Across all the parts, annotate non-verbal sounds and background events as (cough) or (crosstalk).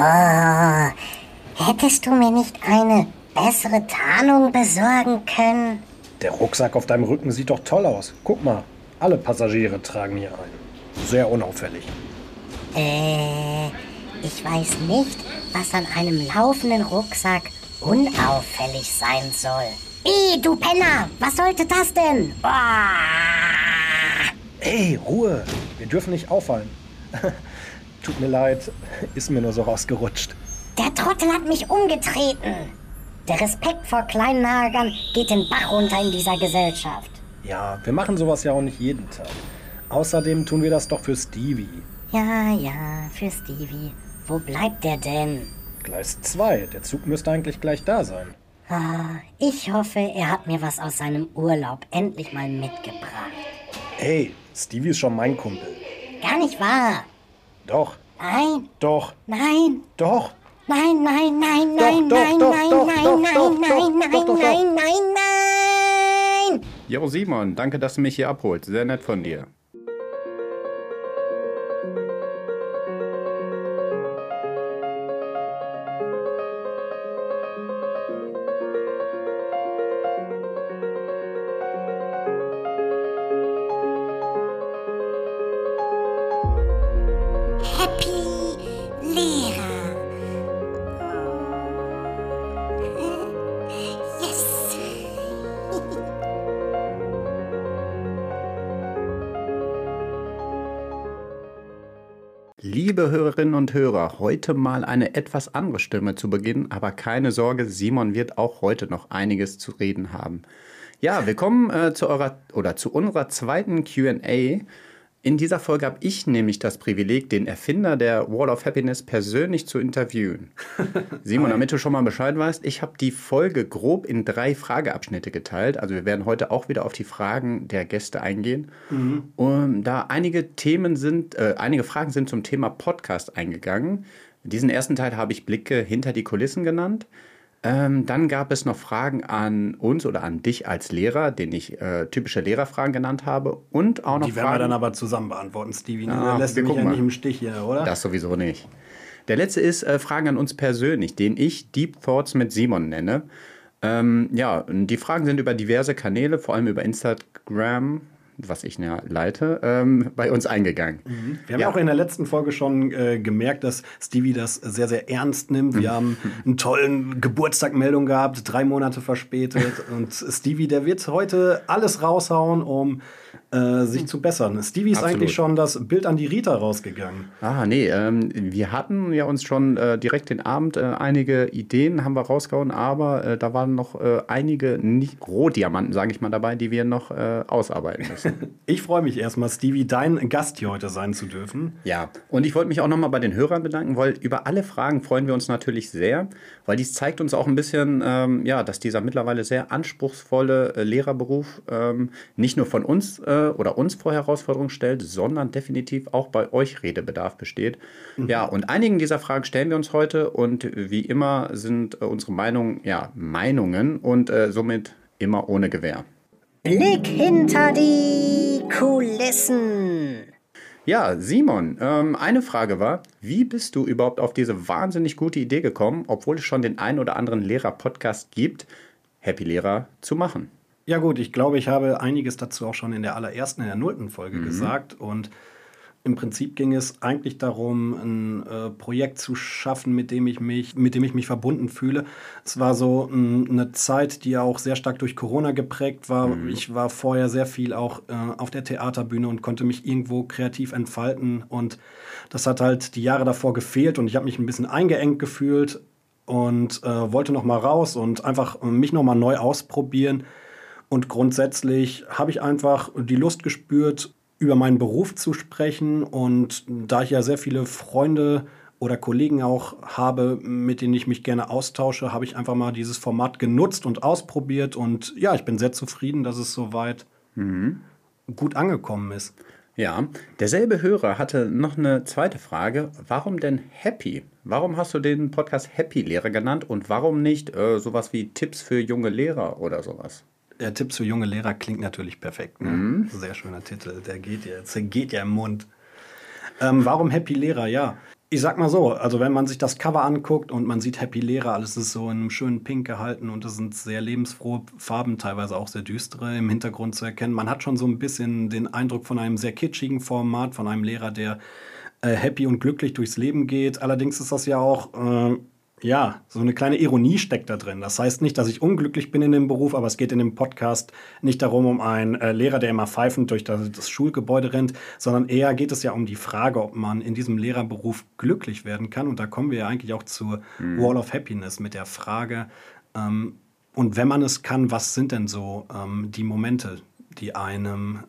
Oh, hättest du mir nicht eine bessere Tarnung besorgen können? Der Rucksack auf deinem Rücken sieht doch toll aus. Guck mal, alle Passagiere tragen hier ein. Sehr unauffällig. Äh, ich weiß nicht, was an einem laufenden Rucksack unauffällig sein soll. Ih, du Penner, was sollte das denn? Boah. Hey, Ruhe! Wir dürfen nicht auffallen. (laughs) Tut mir leid, ist mir nur so rausgerutscht. Der Trottel hat mich umgetreten. Der Respekt vor Kleinnagern geht den Bach runter in dieser Gesellschaft. Ja, wir machen sowas ja auch nicht jeden Tag. Außerdem tun wir das doch für Stevie. Ja, ja, für Stevie. Wo bleibt der denn? Gleis 2, der Zug müsste eigentlich gleich da sein. Ah, ich hoffe, er hat mir was aus seinem Urlaub endlich mal mitgebracht. Hey, Stevie ist schon mein Kumpel. Gar nicht wahr. Doch, Nein, doch, nein, doch. nein, nein, nein, nein, nein, nein, nein, nein, nein, nein, doch, nein, nein, nein. Jo, Simon, danke, dass du mich hier abholst. Sehr nett von dir. Liebe Hörerinnen und Hörer, heute mal eine etwas andere Stimme zu Beginn, aber keine Sorge, Simon wird auch heute noch einiges zu reden haben. Ja, willkommen äh, zu eurer oder zu unserer zweiten Q&A. In dieser Folge habe ich nämlich das Privileg, den Erfinder der Wall of Happiness persönlich zu interviewen. (laughs) Simon, damit du schon mal Bescheid weißt, ich habe die Folge grob in drei Frageabschnitte geteilt. Also wir werden heute auch wieder auf die Fragen der Gäste eingehen. Und da einige Themen sind, äh, einige Fragen sind zum Thema Podcast eingegangen. Diesen ersten Teil habe ich Blicke hinter die Kulissen genannt. Ähm, dann gab es noch Fragen an uns oder an dich als Lehrer, den ich äh, typische Lehrerfragen genannt habe. Und auch noch Die werden wir Fragen. dann aber zusammen beantworten, Stevie. Ne? Ah, lässt wir mich ja gucken nicht mal. im Stich hier, oder? Das sowieso nicht. Der letzte ist äh, Fragen an uns persönlich, den ich Deep Thoughts mit Simon nenne. Ähm, ja, die Fragen sind über diverse Kanäle, vor allem über Instagram, was ich ja leite, ähm, bei uns eingegangen. Wir haben ja. auch in der letzten Folge schon äh, gemerkt, dass Stevie das sehr, sehr ernst nimmt. Wir haben einen tollen Geburtstagmeldung gehabt, drei Monate verspätet. (laughs) Und Stevie, der wird heute alles raushauen, um äh, sich zu bessern. Stevie ist Absolut. eigentlich schon das Bild an die Rita rausgegangen. Ah, nee, ähm, wir hatten ja uns schon äh, direkt den Abend äh, einige Ideen haben wir rausgehauen, aber äh, da waren noch äh, einige nicht Rohdiamanten, sage ich mal, dabei, die wir noch ausarbeiten müssen. (laughs) Ich freue mich erstmal, Stevie, dein Gast hier heute sein zu dürfen. Ja, und ich wollte mich auch nochmal bei den Hörern bedanken, weil über alle Fragen freuen wir uns natürlich sehr, weil dies zeigt uns auch ein bisschen, ähm, ja, dass dieser mittlerweile sehr anspruchsvolle Lehrerberuf ähm, nicht nur von uns äh, oder uns vor Herausforderungen stellt, sondern definitiv auch bei euch Redebedarf besteht. Ja, und einigen dieser Fragen stellen wir uns heute und wie immer sind äh, unsere Meinungen, ja, Meinungen und äh, somit immer ohne Gewähr. Blick hinter die Kulissen. Ja, Simon, ähm, eine Frage war, wie bist du überhaupt auf diese wahnsinnig gute Idee gekommen, obwohl es schon den ein oder anderen Lehrer-Podcast gibt, Happy Lehrer zu machen? Ja gut, ich glaube, ich habe einiges dazu auch schon in der allerersten, in der nullten Folge gesagt. Und im Prinzip ging es eigentlich darum, ein äh, Projekt zu schaffen, mit dem ich mich, mit dem ich mich verbunden fühle. Es war so mh, eine Zeit, die auch sehr stark durch Corona geprägt war. Ich war vorher sehr viel auch äh, auf der Theaterbühne und konnte mich irgendwo kreativ entfalten. Und das hat halt die Jahre davor gefehlt und ich habe mich ein bisschen eingeengt gefühlt und äh, wollte noch mal raus und einfach äh, mich noch mal neu ausprobieren. Und grundsätzlich habe ich einfach die Lust gespürt, über meinen Beruf zu sprechen. Und da ich ja sehr viele Freunde oder Kollegen auch habe, mit denen ich mich gerne austausche, habe ich einfach mal dieses Format genutzt und ausprobiert. Und ja, ich bin sehr zufrieden, dass es soweit gut angekommen ist. Ja, derselbe Hörer hatte noch eine zweite Frage. Warum denn Happy? Warum hast du den Podcast Happy Lehrer genannt und warum nicht äh, sowas wie Tipps für junge Lehrer oder sowas? Der Tipps für junge Lehrer klingt natürlich perfekt. Ne? Sehr schöner Titel. Der geht jetzt, der geht ja im Mund. Ähm, warum Happy Lehrer? Ja, Ich sag mal so, also wenn man sich das Cover anguckt und man sieht Happy Lehrer, alles ist so in einem schönen Pink gehalten und es sind sehr lebensfrohe Farben, teilweise auch sehr düstere im Hintergrund zu erkennen. Man hat schon so ein bisschen den Eindruck von einem sehr kitschigen Format, von einem Lehrer, der äh, happy und glücklich durchs Leben geht. Allerdings ist das ja auch äh, ja, so eine kleine Ironie steckt da drin. Das heißt nicht, dass ich unglücklich bin in dem Beruf, aber es geht in dem Podcast nicht darum, um einen äh, Lehrer, der immer pfeifend durch das, das, Schulgebäude rennt, sondern eher geht es ja um die Frage, ob man in diesem Lehrerberuf glücklich werden kann. Und da kommen wir ja eigentlich auch zur mhm. Wall of Happiness mit der Frage, ähm, und wenn man es kann, was sind denn so ähm, die Momente, die einem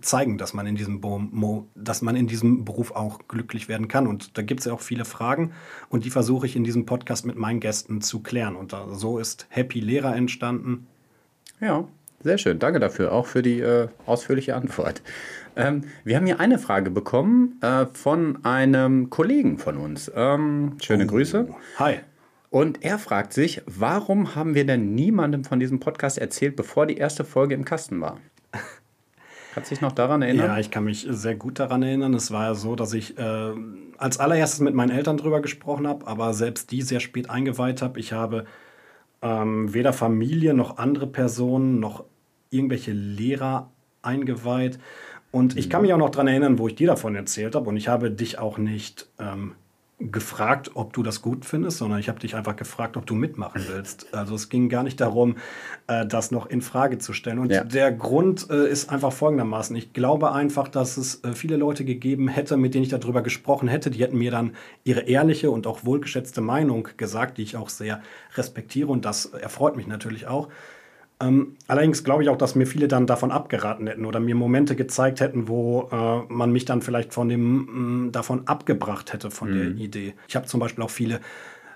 zeigen, dass man in diesem, Bo dass man in diesem Beruf auch glücklich werden kann. Und da gibt es ja auch viele Fragen und die versuche ich in diesem Podcast mit meinen Gästen zu klären. Und so ist Happy Lehrer entstanden. Ja, sehr schön. Danke dafür, auch für die äh, ausführliche Antwort. Ähm, wir haben hier eine Frage bekommen äh, von einem Kollegen von uns. Ähm, schöne oh. Grüße. Hi. Und er fragt sich, warum haben wir denn niemandem von diesem Podcast erzählt, bevor die erste Folge im Kasten war? Kannst du dich noch daran erinnern? Ja, ich kann mich sehr gut daran erinnern. Es war ja so, dass ich äh, als allererstes mit meinen Eltern drüber gesprochen habe, aber selbst die sehr spät eingeweiht habe. Ich habe ähm, weder Familie noch andere Personen noch irgendwelche Lehrer eingeweiht. Und ich kann mich auch noch daran erinnern, wo ich dir davon erzählt habe. Und ich habe dich auch nicht ähm, gefragt, ob du das gut findest, sondern ich habe dich einfach gefragt, ob du mitmachen willst. Also es ging gar nicht darum, äh, das noch in Frage zu stellen. Und ja. der Grund äh, ist einfach folgendermaßen. Ich glaube einfach, dass es äh, viele Leute gegeben hätte, mit denen ich darüber gesprochen hätte, die hätten mir dann ihre ehrliche und auch wohlgeschätzte Meinung gesagt, die ich auch sehr respektiere und das erfreut mich natürlich auch. Ähm, allerdings glaube ich auch, dass mir viele dann davon abgeraten hätten oder mir Momente gezeigt hätten, wo äh, man mich dann vielleicht von dem mh, mm, davon abgebracht hätte von mhm. der Idee. Ich habe zum Beispiel auch viele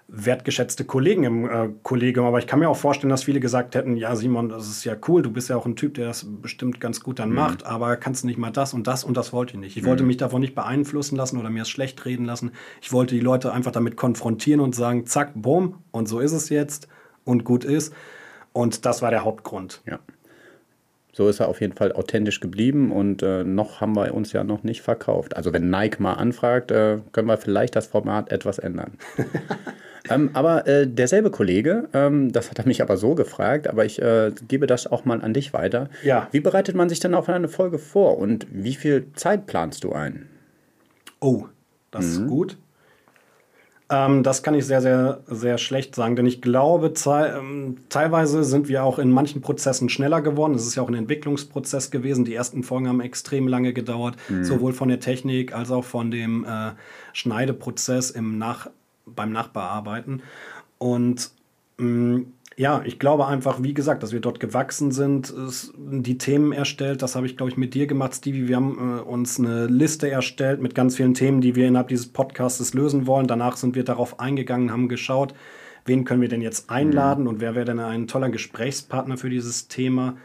wertgeschätzte Kollegen im äh, Kollegium, aber ich kann mir auch vorstellen, dass viele gesagt hätten, ja Simon, das ist ja cool, du bist ja auch ein Typ, der das bestimmt ganz gut dann mhm. macht, aber kannst du nicht mal das und das und das wollte ich nicht. Ich mhm. wollte mich davon nicht beeinflussen lassen oder mir es schlecht reden lassen. Ich wollte die Leute einfach damit konfrontieren und sagen, zack, bumm, und so ist es jetzt und gut ist. Und das war der Hauptgrund. Ja. So ist er auf jeden Fall authentisch geblieben und äh, noch haben wir uns ja noch nicht verkauft. Also wenn Nike mal anfragt, äh, können wir vielleicht das Format etwas ändern. (laughs) ähm, aber äh, derselbe Kollege, ähm, das hat er mich aber so gefragt, aber ich äh, gebe das auch mal an dich weiter. Ja. Wie bereitet man sich denn auf eine Folge vor und wie viel Zeit planst du ein? Oh, das mhm. ist gut. Ähm, das kann ich sehr, sehr, sehr schlecht sagen, denn ich glaube, ähm, teilweise sind wir auch in manchen Prozessen schneller geworden. Es ist ja auch ein Entwicklungsprozess gewesen. Die ersten Folgen haben extrem lange gedauert, mhm. sowohl von der Technik als auch von dem äh, Schneideprozess im Nach beim Nachbearbeiten. Und mh, mm, ja, ich glaube einfach, wie gesagt, dass wir dort gewachsen sind, die Themen erstellt. Das habe ich, glaube ich, mit dir gemacht, Stevie. Wir haben äh, uns eine Liste erstellt mit ganz vielen Themen, die wir innerhalb dieses Podcasts lösen wollen. Danach sind wir darauf eingegangen, haben geschaut, wen können wir denn jetzt einladen mhm. und wer wäre denn ein toller Gesprächspartner für dieses Thema.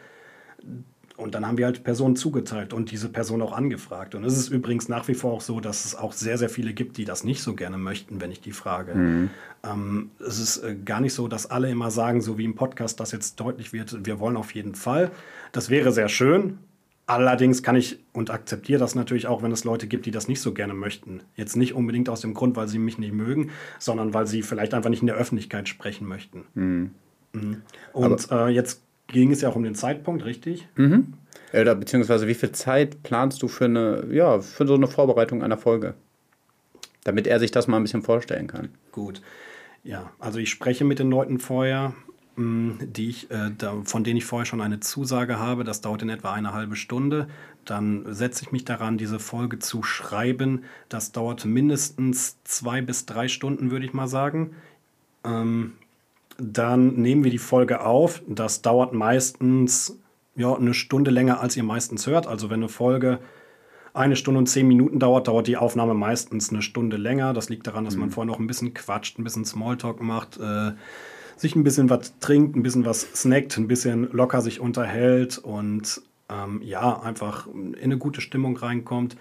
Und dann haben wir halt Personen zugeteilt und diese Person auch angefragt. Und es ist übrigens nach wie vor auch so, dass es auch sehr, sehr viele gibt, die das nicht so gerne möchten, wenn ich die frage. Mhm. Ähm, es ist äh, gar nicht so, dass alle immer sagen, so wie im Podcast das jetzt deutlich wird, wir wollen auf jeden Fall. Das wäre sehr schön. Allerdings kann ich und akzeptiere das natürlich auch, wenn es Leute gibt, die das nicht so gerne möchten. Jetzt nicht unbedingt aus dem Grund, weil sie mich nicht mögen, sondern weil sie vielleicht einfach nicht in der Öffentlichkeit sprechen möchten. Mhm. Mhm. Und äh, jetzt ging es ja auch um den Zeitpunkt, richtig? Mhm. Oder beziehungsweise wie viel Zeit planst du für eine, ja, für so eine Vorbereitung einer Folge? Damit er sich das mal ein bisschen vorstellen kann. Gut. Ja, also ich spreche mit den Leuten vorher, mm, die ich, äh, da, von denen ich vorher schon eine Zusage habe. Das dauert in etwa eine halbe Stunde. Dann setze ich mich daran, diese Folge zu schreiben. Das dauert mindestens zwei bis drei Stunden, würde ich mal sagen. Ähm, dann nehmen wir die Folge auf. Das dauert meistens ja, eine Stunde länger, als ihr meistens hört. Also wenn eine Folge eine Stunde und zehn Minuten dauert, dauert die Aufnahme meistens eine Stunde länger. Das liegt daran, dass mhm. man vorher noch ein bisschen quatscht, ein bisschen Smalltalk macht, äh, sich ein bisschen was trinkt, ein bisschen was snackt, ein bisschen locker sich unterhält und ähm, ja, einfach in eine gute Stimmung reinkommt.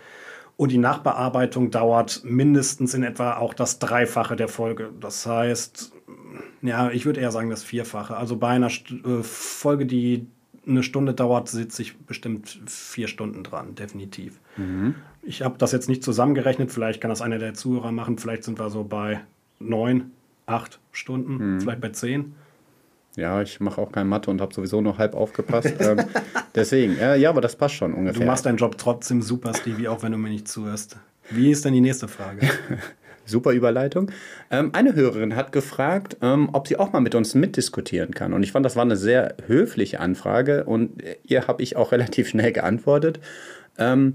Und die Nachbearbeitung dauert mindestens in etwa auch das Dreifache der Folge. Das heißt, ja, ich würde eher sagen das Vierfache. Also bei einer äh, Folge, die eine Stunde dauert, sitze ich bestimmt vier Stunden dran, definitiv. Mhm. Ich habe das jetzt nicht zusammengerechnet, vielleicht kann das einer der Zuhörer machen, vielleicht sind wir so bei neun, acht Stunden, mhm. vielleicht bei zehn. Ja, ich mache auch kein Mathe und habe sowieso noch halb aufgepasst. ähm, (laughs) deswegen, äh, ja, aber das passt schon ungefähr. Du machst deinen Job trotzdem super, Stevie, auch wenn du mir nicht zuhörst. Wie ist denn die nächste Frage? (laughs) Super Überleitung. Ähm, eine Hörerin hat gefragt, ähm, ob sie auch mal mit uns mitdiskutieren kann. Und ich fand, das war eine sehr höfliche Anfrage und ihr habe ich auch (laughs) relativ schnell geantwortet. Ähm,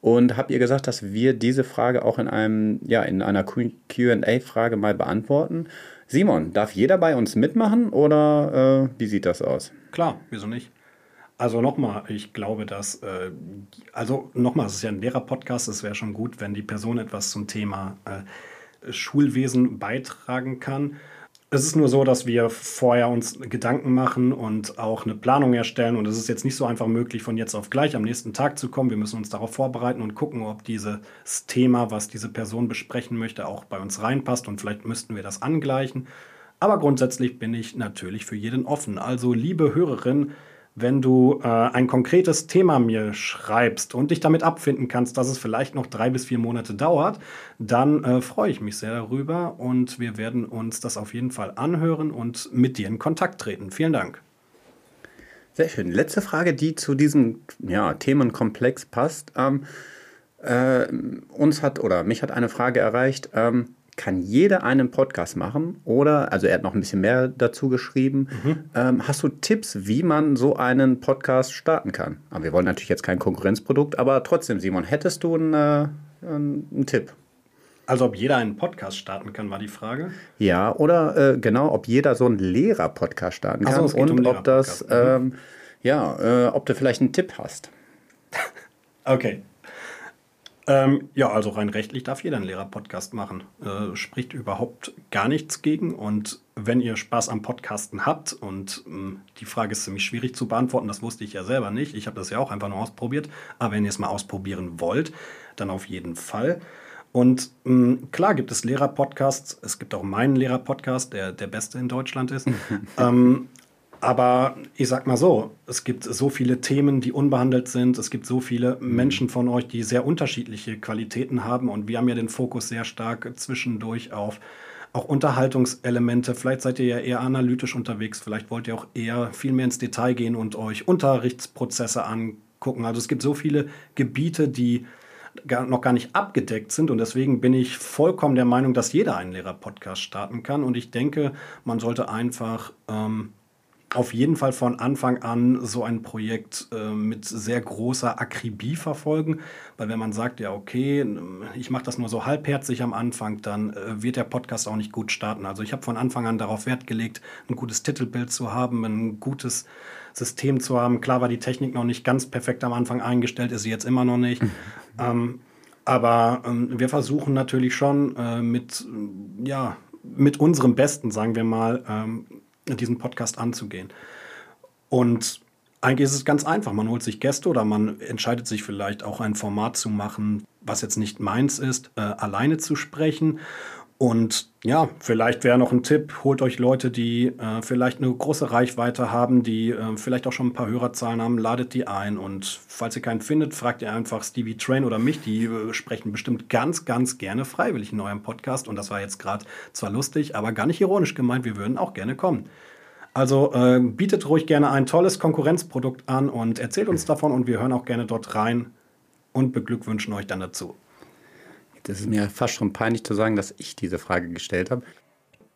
und habe ihr gesagt, dass wir diese Frage auch in einem, ja, in einer QA-Frage mal beantworten. Simon, darf jeder bei uns mitmachen oder äh, wie sieht das aus? Klar, wieso nicht? Also nochmal, ich glaube, dass, äh, also nochmal, es ist ja ein Lehrer-Podcast, es wäre schon gut, wenn die Person etwas zum Thema äh, Schulwesen beitragen kann. Es ist nur so, dass wir vorher uns Gedanken machen und auch eine Planung erstellen. Und es ist jetzt nicht so einfach möglich, von jetzt auf gleich am nächsten Tag zu kommen. Wir müssen uns darauf vorbereiten und gucken, ob dieses Thema, was diese Person besprechen möchte, auch bei uns reinpasst. Und vielleicht müssten wir das angleichen. Aber grundsätzlich bin ich natürlich für jeden offen. Also, liebe Hörerin, wenn du äh, ein konkretes Thema mir schreibst und dich damit abfinden kannst, dass es vielleicht noch drei bis vier Monate dauert, dann äh, freue ich mich sehr darüber und wir werden uns das auf jeden Fall anhören und mit dir in Kontakt treten. Vielen Dank. Sehr schön. Letzte Frage, die zu diesem ja, Themenkomplex passt. Ähm, äh, uns hat oder mich hat eine Frage erreicht. Ähm, kann jeder einen Podcast machen oder, also er hat noch ein bisschen mehr dazu geschrieben. Mhm. Ähm, hast du Tipps, wie man so einen Podcast starten kann? Aber wir wollen natürlich jetzt kein Konkurrenzprodukt, aber trotzdem, Simon, hättest du einen, äh, einen Tipp? Also ob jeder einen Podcast starten kann, war die Frage. Ja, oder äh, genau, ob jeder so einen Lehrer-Podcast starten kann so, und um ob das, mhm. ähm, ja, äh, ob du vielleicht einen Tipp hast. (laughs) okay. Ähm, ja, also rein rechtlich darf jeder einen Lehrer-Podcast machen. Äh, spricht überhaupt gar nichts gegen. Und wenn ihr Spaß am Podcasten habt, und ähm, die Frage ist ziemlich schwierig zu beantworten, das wusste ich ja selber nicht. Ich habe das ja auch einfach nur ausprobiert. Aber wenn ihr es mal ausprobieren wollt, dann auf jeden Fall. Und ähm, klar gibt es Lehrer-Podcasts. Es gibt auch meinen Lehrer-Podcast, der der beste in Deutschland ist. (laughs) ähm, aber ich sag mal so, es gibt so viele Themen, die unbehandelt sind. Es gibt so viele Menschen von euch, die sehr unterschiedliche Qualitäten haben. Und wir haben ja den Fokus sehr stark zwischendurch auf auch Unterhaltungselemente. Vielleicht seid ihr ja eher analytisch unterwegs. Vielleicht wollt ihr auch eher viel mehr ins Detail gehen und euch Unterrichtsprozesse angucken. Also es gibt so viele Gebiete, die gar, noch gar nicht abgedeckt sind. Und deswegen bin ich vollkommen der Meinung, dass jeder einen Lehrer-Podcast starten kann. Und ich denke, man sollte einfach ähm, auf jeden Fall von Anfang an so ein Projekt äh, mit sehr großer Akribie verfolgen, weil wenn man sagt, ja, okay, ich mache das nur so halbherzig am Anfang, dann äh, wird der Podcast auch nicht gut starten. Also ich habe von Anfang an darauf Wert gelegt, ein gutes Titelbild zu haben, ein gutes System zu haben. Klar war die Technik noch nicht ganz perfekt am Anfang eingestellt, ist sie jetzt immer noch nicht. ähm, aber ähm, wir versuchen natürlich schon äh, mit, ja, mit unserem Besten, sagen wir mal, ähm, diesen Podcast anzugehen. Und eigentlich ist es ganz einfach. Man holt sich Gäste oder man entscheidet sich vielleicht auch ein Format zu machen, was jetzt nicht meins ist, äh, alleine zu sprechen. Und ja, vielleicht wäre noch ein Tipp, holt euch Leute, die äh, vielleicht eine große Reichweite haben, die äh, vielleicht auch schon ein paar Hörerzahlen haben, ladet die ein. Und falls ihr keinen findet, fragt ihr einfach Stevie Train oder mich. Die äh, sprechen bestimmt ganz, ganz gerne freiwillig in eurem Podcast. Und das war jetzt gerade zwar lustig, aber gar nicht ironisch gemeint. Wir würden auch gerne kommen. Also äh, bietet ruhig gerne ein tolles Konkurrenzprodukt an und erzählt uns davon und wir hören auch gerne dort rein und beglückwünschen euch dann dazu. Das ist mir fast schon peinlich zu sagen, dass ich diese Frage gestellt habe.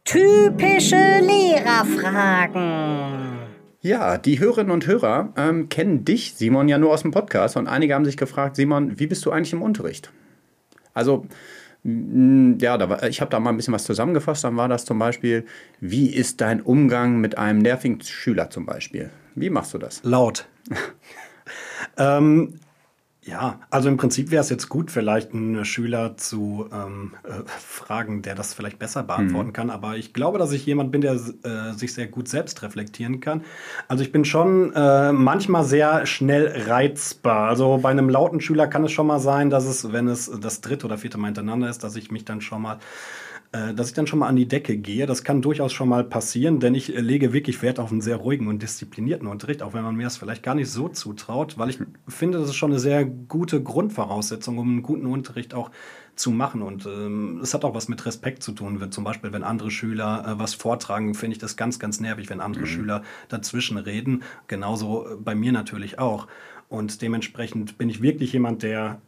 Typische Lehrerfragen. Ja, die Hörerinnen und Hörer ähm, kennen dich, Simon, ja nur aus dem Podcast und einige haben sich gefragt, Simon, wie bist du eigentlich im Unterricht? Also ja, da war, ich habe da mal ein bisschen was zusammengefasst. Dann war das zum Beispiel, wie ist dein Umgang mit einem nervigen Schüler zum Beispiel? Wie machst du das? Laut. (laughs) ähm, ja, also im Prinzip wäre es jetzt gut, vielleicht einen Schüler zu ähm, äh, fragen, der das vielleicht besser beantworten mhm. kann. Aber ich glaube, dass ich jemand bin, der äh, sich sehr gut selbst reflektieren kann. Also ich bin schon äh, manchmal sehr schnell reizbar. Also bei einem lauten Schüler kann es schon mal sein, dass es, wenn es das dritte oder vierte Mal hintereinander ist, dass ich mich dann schon mal äh, dass ich dann schon mal an die Decke gehe. Das kann durchaus schon mal passieren, denn ich äh, lege wirklich Wert auf einen sehr ruhigen und disziplinierten Unterricht, auch wenn man mir das vielleicht gar nicht so zutraut, weil ich finde, das ist schon eine sehr gute Grundvoraussetzung, um einen guten Unterricht auch zu machen. Und ähm, es hat auch was mit Respekt zu tun. Zum Beispiel, wenn andere Schüler äh, was vortragen, finde ich das ganz, ganz nervig, wenn andere mhm. Schüler dazwischen reden. Genauso äh, bei mir natürlich auch. Und dementsprechend bin ich wirklich jemand, der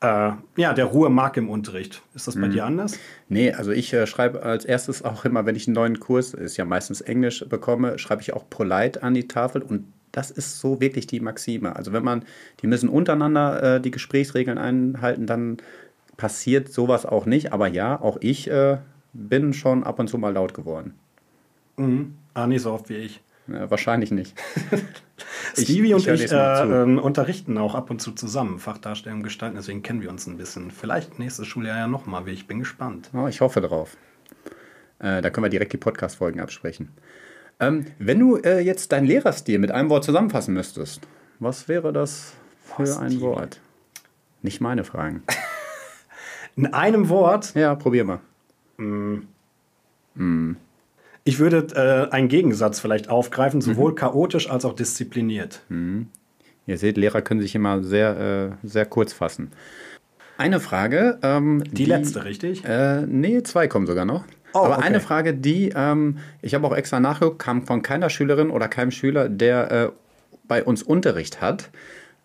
äh, ja, der Ruhe mag im Unterricht. Ist das bei mhm. dir anders? Nee, also ich äh, schreibe als erstes auch immer, wenn ich einen neuen Kurs, ist ja meistens Englisch, bekomme, schreibe ich auch polite an die Tafel und das ist so wirklich die Maxime. Also wenn man, die müssen untereinander äh, die Gesprächsregeln einhalten, dann passiert sowas auch nicht. Aber ja, auch ich äh, bin schon ab und zu mal laut geworden. Mhm. Ah, nicht so oft wie ich. Ja, wahrscheinlich nicht. (laughs) Stevie ich, und ich, ich äh, ähm, unterrichten auch ab und zu zusammen, Fachdarstellung gestalten, deswegen kennen wir uns ein bisschen. Vielleicht nächstes Schuljahr ja nochmal, ich bin gespannt. Oh, ich hoffe drauf. Äh, da können wir direkt die Podcast-Folgen absprechen. Ähm, wenn du äh, jetzt deinen Lehrerstil mit einem Wort zusammenfassen müsstest, was wäre das für was ein Wort? Nicht meine Fragen. (laughs) In einem Wort? Ja, probier mal. Mm. Mm. Ich würde äh, einen Gegensatz vielleicht aufgreifen, sowohl mhm. chaotisch als auch diszipliniert. Mhm. Ihr seht, Lehrer können sich immer sehr, äh, sehr kurz fassen. Eine Frage. Ähm, die, die, letzte, richtig? Äh, nee, zwei kommen sogar noch. Oh, Aber okay. eine Frage, die, ähm, ich habe auch extra nachgeguckt, kam von keiner Schülerin oder keinem Schüler, der äh, bei uns Unterricht hat.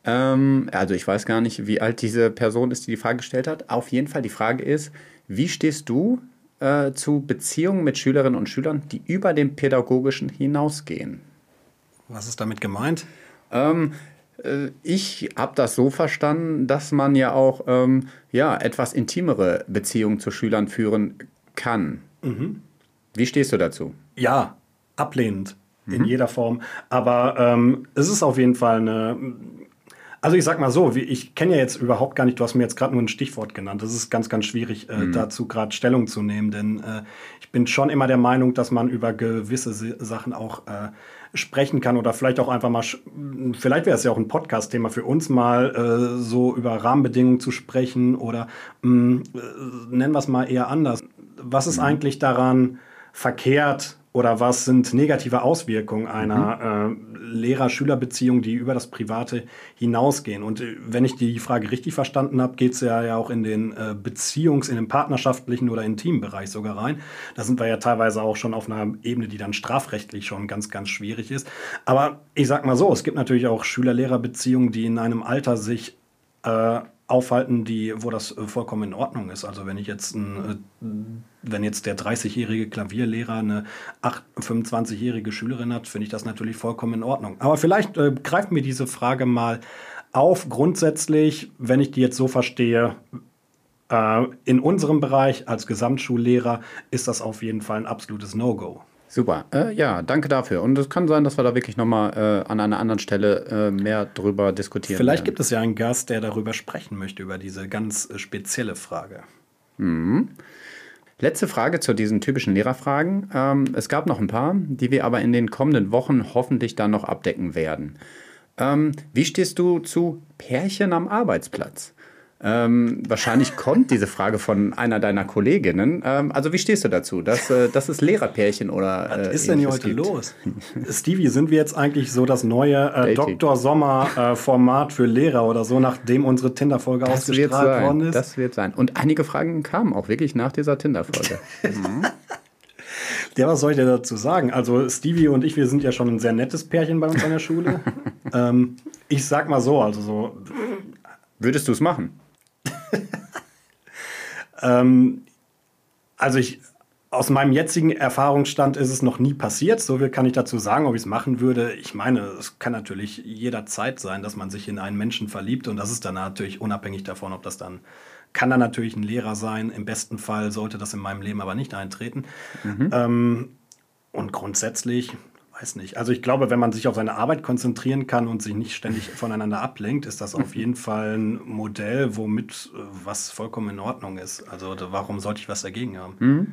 Ähm, also ich weiß gar nicht, wie alt diese Person ist, die die Frage gestellt hat. Auf jeden Fall, die Frage ist, wie stehst du äh, zu Beziehungen mit Schülerinnen und Schülern, die über den pädagogischen hinausgehen. Was ist damit gemeint? Ähm, äh, ich habe das so verstanden, dass man ja auch ähm, ja, etwas intimere Beziehungen zu Schülern führen kann. Mhm. Wie stehst du dazu? Ja, ablehnend in mhm. jeder Form. Aber ähm, es ist auf jeden Fall eine also ich sag mal so, wie, ich kenne ja jetzt überhaupt gar nicht, du hast mir jetzt gerade nur ein Stichwort genannt. Das ist ganz, ganz schwierig, äh, mhm. dazu gerade Stellung zu nehmen, denn äh, ich bin schon immer der Meinung, dass man über gewisse Sachen auch äh, sprechen kann oder vielleicht auch einfach mal, vielleicht wäre es ja auch ein Podcast-Thema für uns mal, äh, so über Rahmenbedingungen zu sprechen oder mh, mm, äh, nennen wir es mal eher anders. Was ist mhm. eigentlich daran verkehrt, oder was sind negative Auswirkungen einer mhm. äh, Lehrer-Schüler-Beziehung, die über das Private hinausgehen? Und äh, wenn ich die Frage richtig verstanden habe, geht es ja, ja auch in den äh, Beziehungs-, in den partnerschaftlichen oder intimen Bereich sogar rein. Da sind wir ja teilweise auch schon auf einer Ebene, die dann strafrechtlich schon ganz, ganz schwierig ist. Aber ich sag mal so, es gibt natürlich auch Schüler-Lehrer-Beziehungen, die in einem Alter sich äh, aufhalten, die, wo das äh, vollkommen in Ordnung ist. Also wenn ich jetzt ein, äh, wenn jetzt der 30-jährige Klavierlehrer eine 25-jährige Schülerin hat, finde ich das natürlich vollkommen in Ordnung. Aber vielleicht äh, greift mir diese Frage mal auf. Grundsätzlich, wenn ich die jetzt so verstehe, äh, in unserem Bereich als Gesamtschullehrer ist das auf jeden Fall ein absolutes No-Go. Super. Äh, ja, danke dafür. Und es kann sein, dass wir da wirklich nochmal äh, an einer anderen Stelle äh, mehr drüber diskutieren. Vielleicht werden. gibt es ja einen Gast, der darüber sprechen möchte, über diese ganz äh, spezielle Frage. Mhm. Letzte Frage zu diesen typischen Lehrerfragen. Ähm, es gab noch ein paar, die wir aber in den kommenden Wochen hoffentlich dann noch abdecken werden. Ähm, wie stehst du zu Pärchen am Arbeitsplatz? Ähm, wahrscheinlich kommt diese Frage von einer deiner Kolleginnen. Ähm, also wie stehst du dazu, dass, äh, dass es Lehrerpärchen oder äh, Was ist denn hier heute gibt? los? (laughs) Stevie, sind wir jetzt eigentlich so das neue äh, Dr. Sommer-Format für Lehrer oder so, nachdem unsere Tinder-Folge ausgestrahlt worden ist? Das wird sein. Und einige Fragen kamen auch wirklich nach dieser Tinder-Folge. mhm. (laughs) Ja, was soll ich dir dazu sagen? Also Stevie und ich, wir sind ja schon ein sehr nettes Pärchen bei uns an der Schule. (laughs) ähm, ich sag mal so, also so. Würdest du es machen? (laughs) ähm, also ich, aus meinem jetzigen Erfahrungsstand ist es noch nie passiert. So viel kann ich dazu sagen, ob ich es machen würde. Ich meine, es kann natürlich jederzeit sein, dass man sich in einen Menschen verliebt und das ist dann natürlich unabhängig davon, ob das dann kann dann natürlich ein Lehrer sein. Im besten Fall sollte das in meinem Leben aber nicht eintreten. Mhm. Ähm, und grundsätzlich weiß nicht. Also ich glaube, wenn man sich auf seine Arbeit konzentrieren kann und sich nicht ständig voneinander ablenkt, ist das auf jeden Fall ein Modell, womit äh, was vollkommen in Ordnung ist. Also warum sollte ich was dagegen haben? Mhm.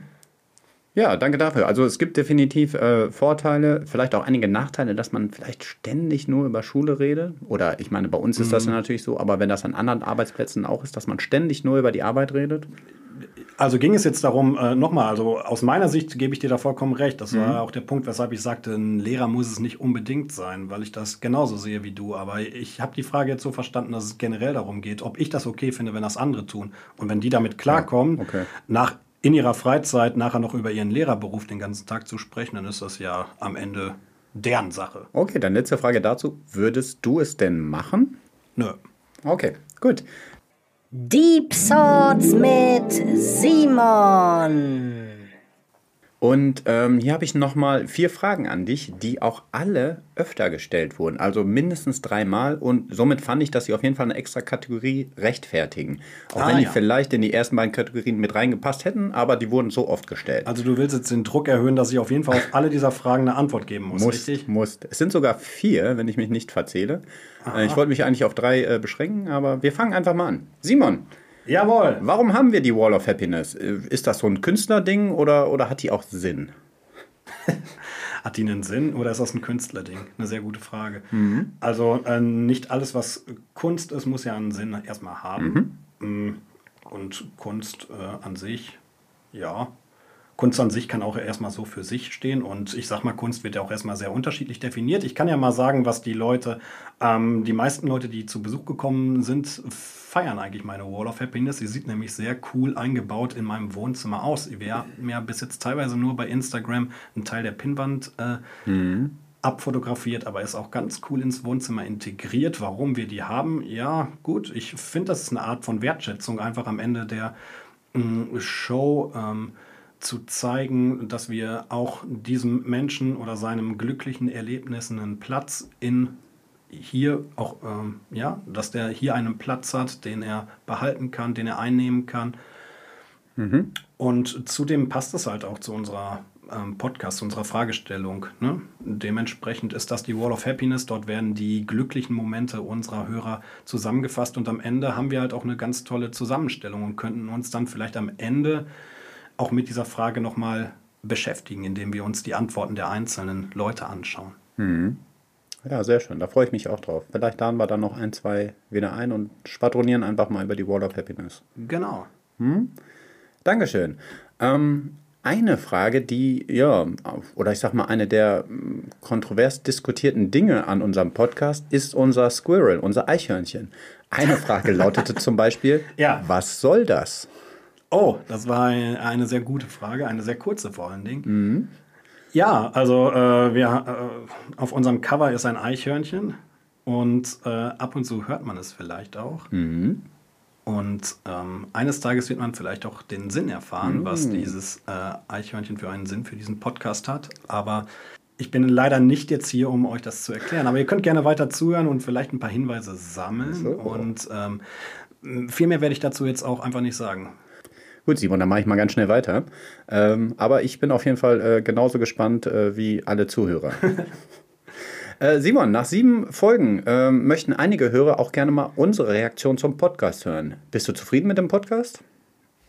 Ja, danke dafür. Also es gibt definitiv äh, Vorteile, vielleicht auch einige Nachteile, dass man vielleicht ständig nur über Schule redet. Oder ich meine, bei uns ist mhm. das ja natürlich so, aber wenn das an anderen Arbeitsplätzen auch ist, dass man ständig nur über die Arbeit redet. Also ging es jetzt darum, äh, nochmal, also aus meiner Sicht gebe ich dir da vollkommen recht. Das war auch der Punkt, weshalb ich sagte, ein Lehrer muss es nicht unbedingt sein, weil ich das genauso sehe wie du. Aber ich habe die Frage jetzt so verstanden, dass es generell darum geht, ob ich das okay finde, wenn das andere tun. Und wenn die damit klarkommen, okay. nach in ihrer Freizeit nachher noch über ihren Lehrerberuf den ganzen Tag zu sprechen, dann ist das ja am Ende deren Sache. Okay, dann letzte Frage dazu. Würdest du es denn machen? Nö. Okay, gut. Deep Thoughts mit Simon. Und ähm, hier habe ich nochmal vier Fragen an dich, die auch alle öfter gestellt wurden. Also mindestens dreimal. Und somit fand ich, dass sie auf jeden Fall eine extra Kategorie rechtfertigen. Auch Ah, wenn die ja. vielleicht in die ersten beiden Kategorien mit reingepasst hätten, aber die wurden so oft gestellt. Also du willst jetzt den Druck erhöhen, dass ich auf jeden Fall auf alle dieser Fragen eine Antwort geben muss, Musst, richtig? musst. Es sind sogar vier, wenn ich mich nicht verzähle. Äh, Ich wollte mich eigentlich auf drei äh, beschränken, aber wir fangen einfach mal an. Simon, Jawohl. warum haben wir die Wall of Happiness? Ist das so ein Künstlerding oder, oder hat die auch Sinn? (laughs) Hat die einen Sinn oder ist das ein Künstlerding? Eine sehr gute Frage. Mhm. Also äh, nicht alles, was Kunst ist, muss ja einen Sinn erstmal haben. Mhm. Mm, Und Kunst äh, an sich, ja. Kunst an sich kann auch erstmal so für sich stehen und ich sag mal, Kunst wird ja auch erstmal sehr unterschiedlich definiert. Ich kann ja mal sagen, was die Leute, ähm, die meisten Leute, die zu Besuch gekommen sind, feiern eigentlich meine Wall of Happiness. Sie sieht nämlich sehr cool eingebaut in meinem Wohnzimmer aus. Wir haben ja bis jetzt teilweise nur bei Instagram einen Teil der Pinnwand äh, abfotografiert, aber ist auch ganz cool ins Wohnzimmer integriert. Warum wir die haben? Ja, gut, ich finde, das ist eine Art von Wertschätzung, einfach am Ende der mh, Show ähm, zu zeigen, dass wir auch diesem Menschen oder seinem glücklichen Erlebnissen einen Platz in hier auch, ähm, ja, dass der hier einen Platz hat, den er behalten kann, den er einnehmen kann. Und zudem passt es halt auch zu unserer ähm, Podcast, zu unserer Fragestellung. Ne? Dementsprechend ist das die Wall of Happiness. Dort werden die glücklichen Momente unserer Hörer zusammengefasst und am Ende haben wir halt auch eine ganz tolle Zusammenstellung und könnten uns dann vielleicht am Ende auch mit dieser Frage nochmal beschäftigen, indem wir uns die Antworten der einzelnen Leute anschauen. Ja, sehr schön. Da freue ich mich auch drauf. Vielleicht laden wir dann noch ein, zwei wieder ein und schwadronieren einfach mal über die Wall of Happiness. Genau. Dankeschön. Ähm, eine Frage, die, ja, oder ich sag mal, eine der mm, kontrovers diskutierten Dinge an unserem Podcast ist unser Squirrel, unser Eichhörnchen. Eine Frage lautete zum Beispiel, (laughs) Ja. was soll das? Oh, das war ein- eine sehr gute Frage, eine sehr kurze vor allen Dingen. Ja, also äh, wir, äh, auf unserem Cover ist ein Eichhörnchen und äh, ab und zu hört man es vielleicht auch. Und ähm, eines Tages wird man vielleicht auch den Sinn erfahren, was dieses äh, Eichhörnchen für einen Sinn für diesen Podcast hat. Aber ich bin leider nicht jetzt hier, um euch das zu erklären. Aber ihr könnt gerne weiter zuhören und vielleicht ein paar Hinweise sammeln. So. Und ähm, viel mehr werde ich dazu jetzt auch einfach nicht sagen. Gut, Simon, dann mache ich mal ganz schnell weiter. Ähm, aber ich bin auf jeden Fall äh, genauso gespannt äh, wie alle Zuhörer. (laughs) äh, Simon, nach sieben Folgen ähm, möchten einige Hörer auch gerne mal unsere Reaktion zum Podcast hören. Bist du zufrieden mit dem Podcast?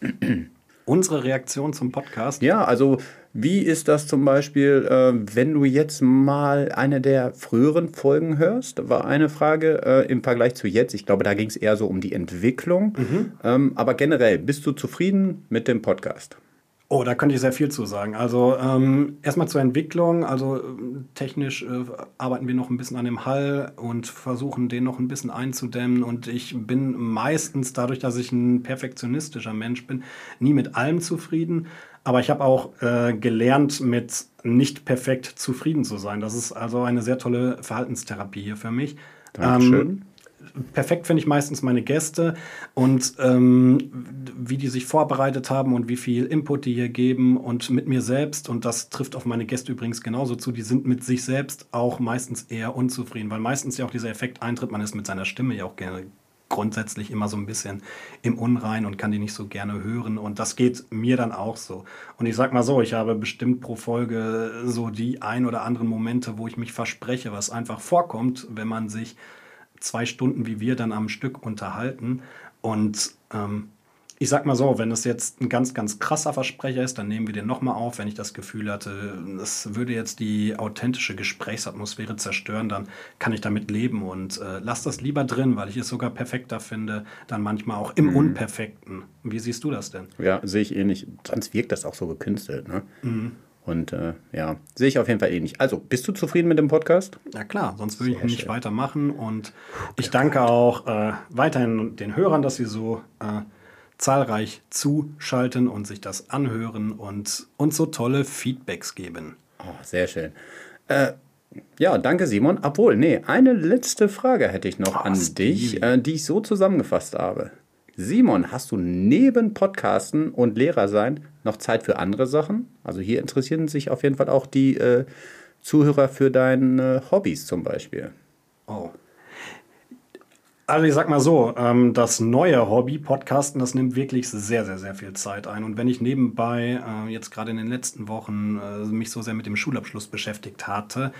(clears throat) Unsere Reaktion zum Podcast. Ja, also wie ist das zum Beispiel, äh, wenn du jetzt mal eine der früheren Folgen hörst? War eine Frage äh, im Vergleich zu jetzt. Ich glaube, da ging es eher so um die Entwicklung. Ähm, aber generell, bist du zufrieden mit dem Podcast? Oh, da könnte ich sehr viel zu sagen. Also ähm, erstmal zur Entwicklung. Also ähm, technisch äh, arbeiten wir noch ein bisschen an dem Hall und versuchen den noch ein bisschen einzudämmen. Und ich bin meistens, dadurch, dass ich ein perfektionistischer Mensch bin, nie mit allem zufrieden. Aber ich habe auch äh, gelernt, mit nicht perfekt zufrieden zu sein. Das ist also eine sehr tolle Verhaltenstherapie hier für mich. Dankeschön. Perfekt finde ich meistens meine Gäste und ähm, wie die sich vorbereitet haben und wie viel Input die hier geben und mit mir selbst. Und das trifft auf meine Gäste übrigens genauso zu. Die sind mit sich selbst auch meistens eher unzufrieden, weil meistens ja auch dieser Effekt eintritt. Man ist mit seiner Stimme ja auch gerne grundsätzlich immer so ein bisschen im Unrein und kann die nicht so gerne hören. Und das geht mir dann auch so. Und ich sag mal so, ich habe bestimmt pro Folge so die ein oder anderen Momente, wo ich mich verspreche, was einfach vorkommt, wenn man sich zwei Stunden wie wir dann am Stück unterhalten. Und ähm, ich sag mal so, wenn es jetzt ein ganz, ganz krasser Versprecher ist, dann nehmen wir den nochmal auf. Wenn ich das Gefühl hatte, es würde jetzt die authentische Gesprächsatmosphäre zerstören, dann kann ich damit leben und äh, lass das lieber drin, weil ich es sogar perfekter finde, dann manchmal auch im mhm. Unperfekten. Wie siehst du das denn? Ja, sehe ich ähnlich. Sonst wirkt das auch so gekünstelt. Ne? Mhm. Und äh, ja, sehe ich auf jeden Fall ähnlich. Also, bist du zufrieden mit dem Podcast? Ja klar, sonst würde ich nicht schön. weitermachen. Und ich danke auch äh, weiterhin den Hörern, dass sie so äh, zahlreich zuschalten und sich das anhören und uns so tolle Feedbacks geben. Oh, sehr schön. Äh, ja, danke Simon. Obwohl, nee, eine letzte Frage hätte ich noch oh, an dich, äh, die ich so zusammengefasst habe. Simon, hast du neben Podcasten und Lehrer sein noch Zeit für andere Sachen? Also hier interessieren sich auf jeden Fall auch die äh, Zuhörer für deine Hobbys zum Beispiel. Oh, also ich sag mal so, ähm, das neue Hobby Podcasten, das nimmt wirklich sehr, sehr, sehr viel Zeit ein. Und wenn ich nebenbei äh, jetzt gerade in den letzten Wochen äh, mich so sehr mit dem Schulabschluss beschäftigt hatte,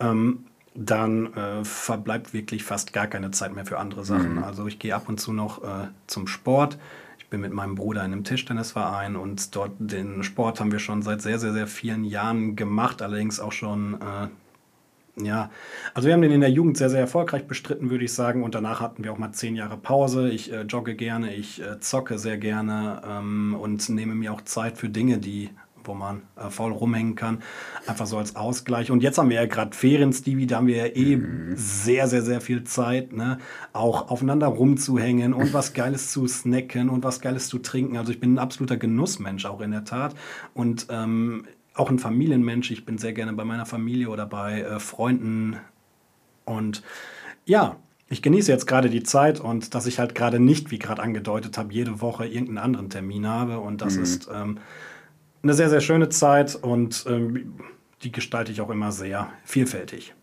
ähm, dann äh, verbleibt wirklich fast gar keine Zeit mehr für andere Sachen. Mhm. Also ich gehe ab und zu noch äh, zum Sport. Ich bin mit meinem Bruder in einem Tischtennisverein und dort den Sport haben wir schon seit sehr, sehr, sehr vielen Jahren gemacht, allerdings auch schon äh, ja, also wir haben den in der Jugend sehr, sehr erfolgreich bestritten, würde ich sagen. Und danach hatten wir auch mal zehn Jahre Pause. Ich äh, jogge gerne, ich äh, zocke sehr gerne ähm, und nehme mir auch Zeit für Dinge, die wo man äh, faul rumhängen kann. Einfach so als Ausgleich. Und jetzt haben wir ja gerade Ferien, Stevie, da haben wir ja eh mhm. sehr, sehr, sehr viel Zeit, ne? auch aufeinander rumzuhängen und was Geiles zu snacken und was Geiles zu trinken. Also ich bin ein absoluter Genussmensch auch in der Tat. Und ähm, auch ein Familienmensch. Ich bin sehr gerne bei meiner Familie oder bei äh, Freunden. Und ja, ich genieße jetzt gerade die Zeit und dass ich halt gerade nicht, wie gerade angedeutet habe, jede Woche irgendeinen anderen Termin habe. Und das mhm. ist ähm, eine sehr, sehr schöne Zeit und ähm, die gestalte ich auch immer sehr vielfältig.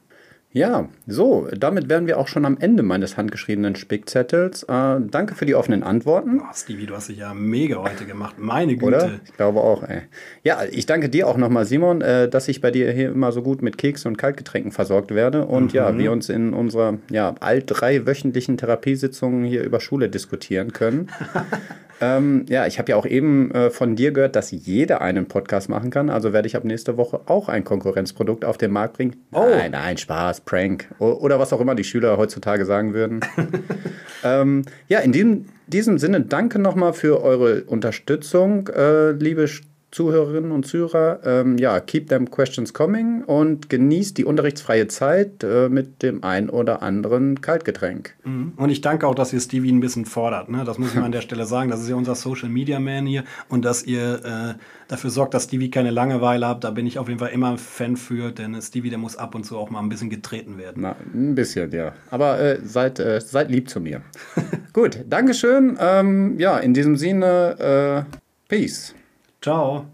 Ja, so, damit wären wir auch schon am Ende meines handgeschriebenen Spickzettels. Äh, danke für die offenen Antworten. Oh, Stevie, du hast dich ja mega heute gemacht. Meine Güte. Oder? Ich glaube auch, ey. Ja, ich danke dir auch nochmal, Simon, äh, dass ich bei dir hier immer so gut mit Keks und Kaltgetränken versorgt werde und mhm. ja, wir uns in unserer ja, all drei wöchentlichen Therapiesitzungen hier über Schule diskutieren können. (laughs) Ähm, ja, ich habe ja auch eben äh, von dir gehört, dass jeder einen Podcast machen kann. Also werde ich ab nächste Woche auch ein Konkurrenzprodukt auf den Markt bringen. Oh. Nein, nein, Spaß, Prank o oder was auch immer die Schüler heutzutage sagen würden. (laughs) ähm, ja, in diesem, diesem Sinne danke nochmal für eure Unterstützung, äh, liebe Studenten. Zuhörerinnen und Zuhörer, ähm, ja, keep them questions coming und genießt die unterrichtsfreie Zeit äh, mit dem ein oder anderen Kaltgetränk. Mhm. Und ich danke auch, dass ihr Stevie ein bisschen fordert. Ne? Das muss ich mal an der Stelle sagen. Das ist ja unser Social Media Man hier und dass ihr äh, dafür sorgt, dass Stevie keine Langeweile habt. Da bin ich auf jeden Fall immer ein Fan für, denn Stevie, der muss ab und zu auch mal ein bisschen getreten werden. Na, ein bisschen, ja. Aber äh, seid, äh, seid lieb zu mir. (laughs) Gut, Dankeschön. Ähm, ja, in diesem Sinne, äh, Peace. Ciao.